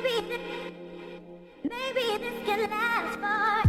Maybe this, maybe this can last for.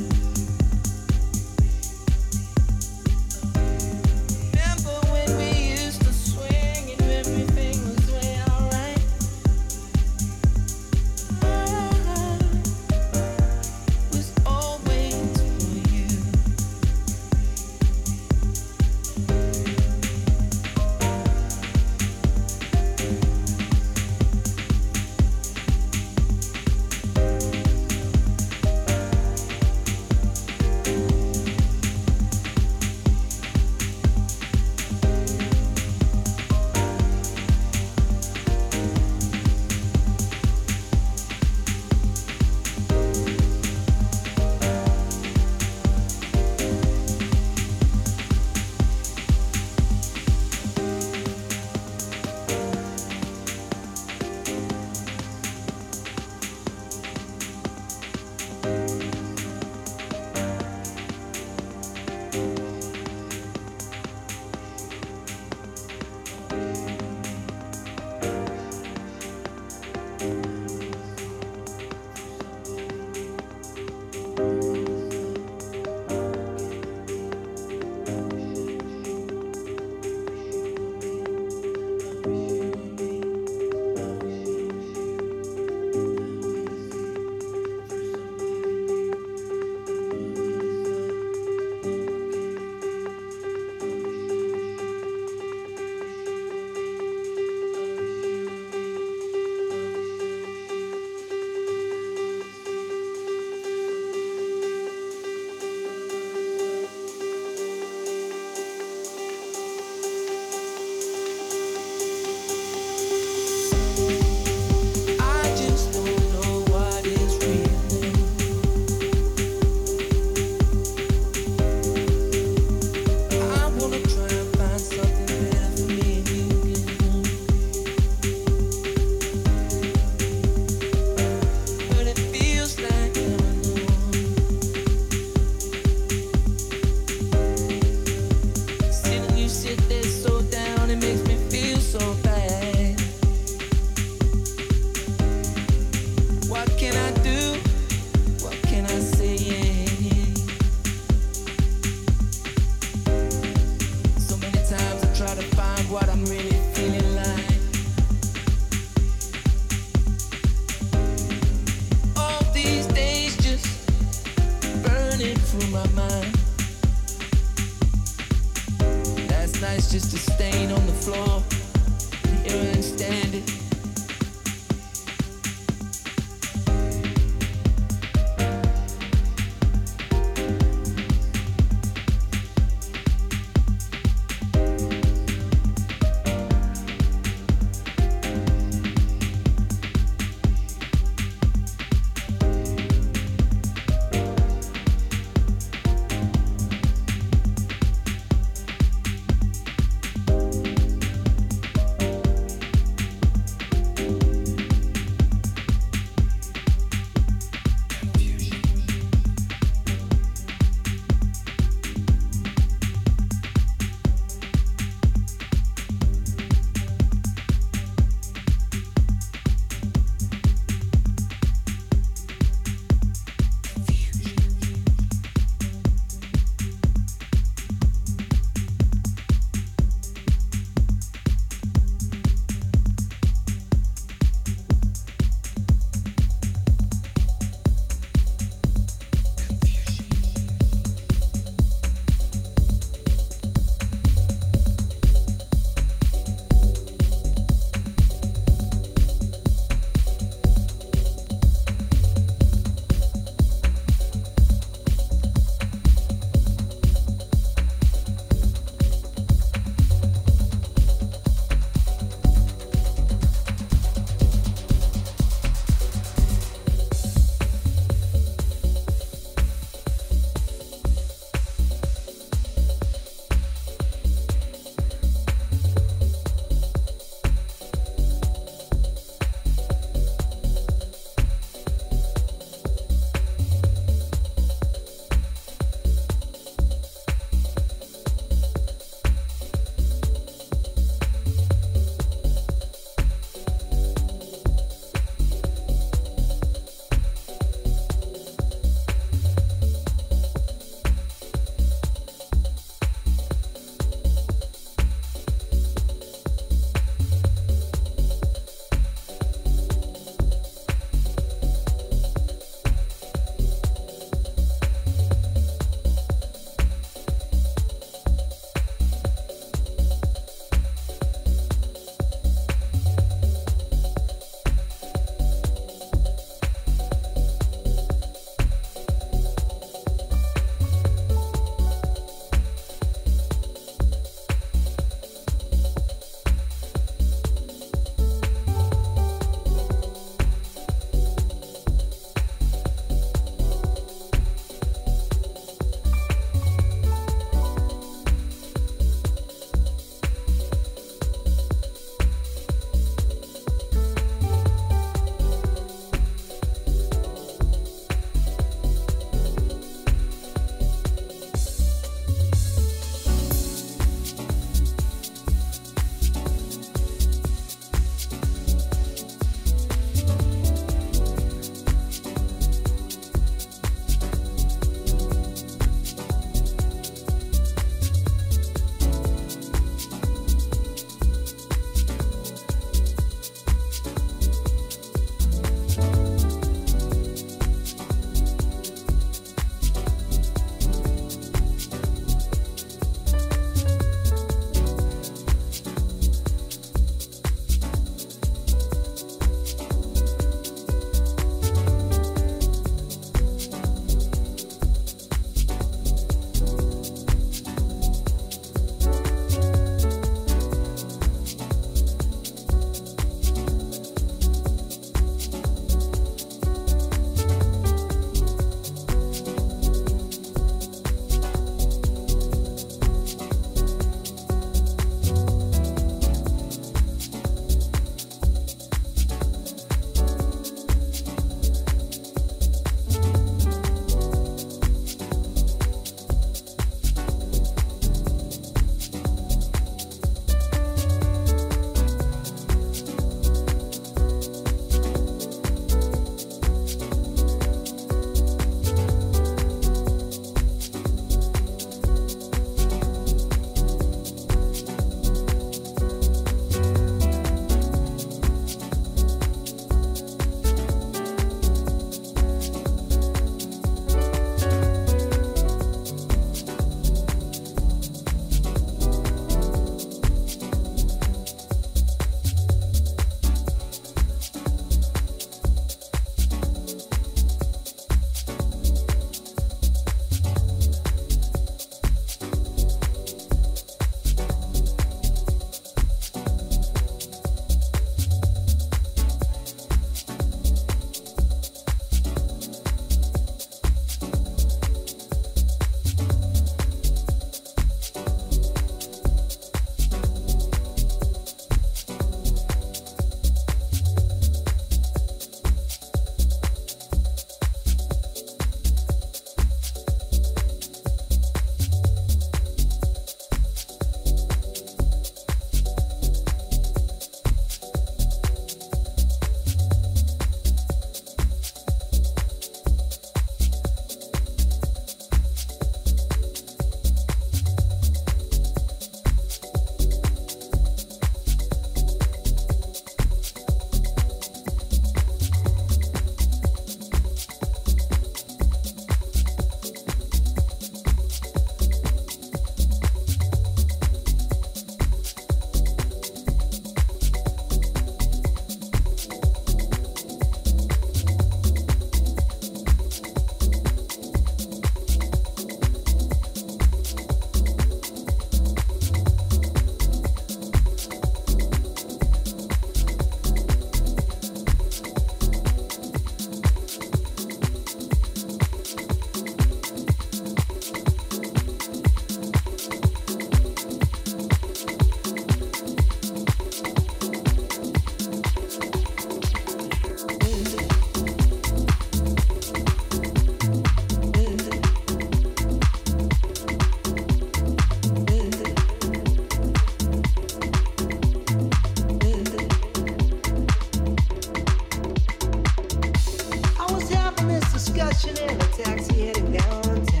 rushing in a taxi heading downtown.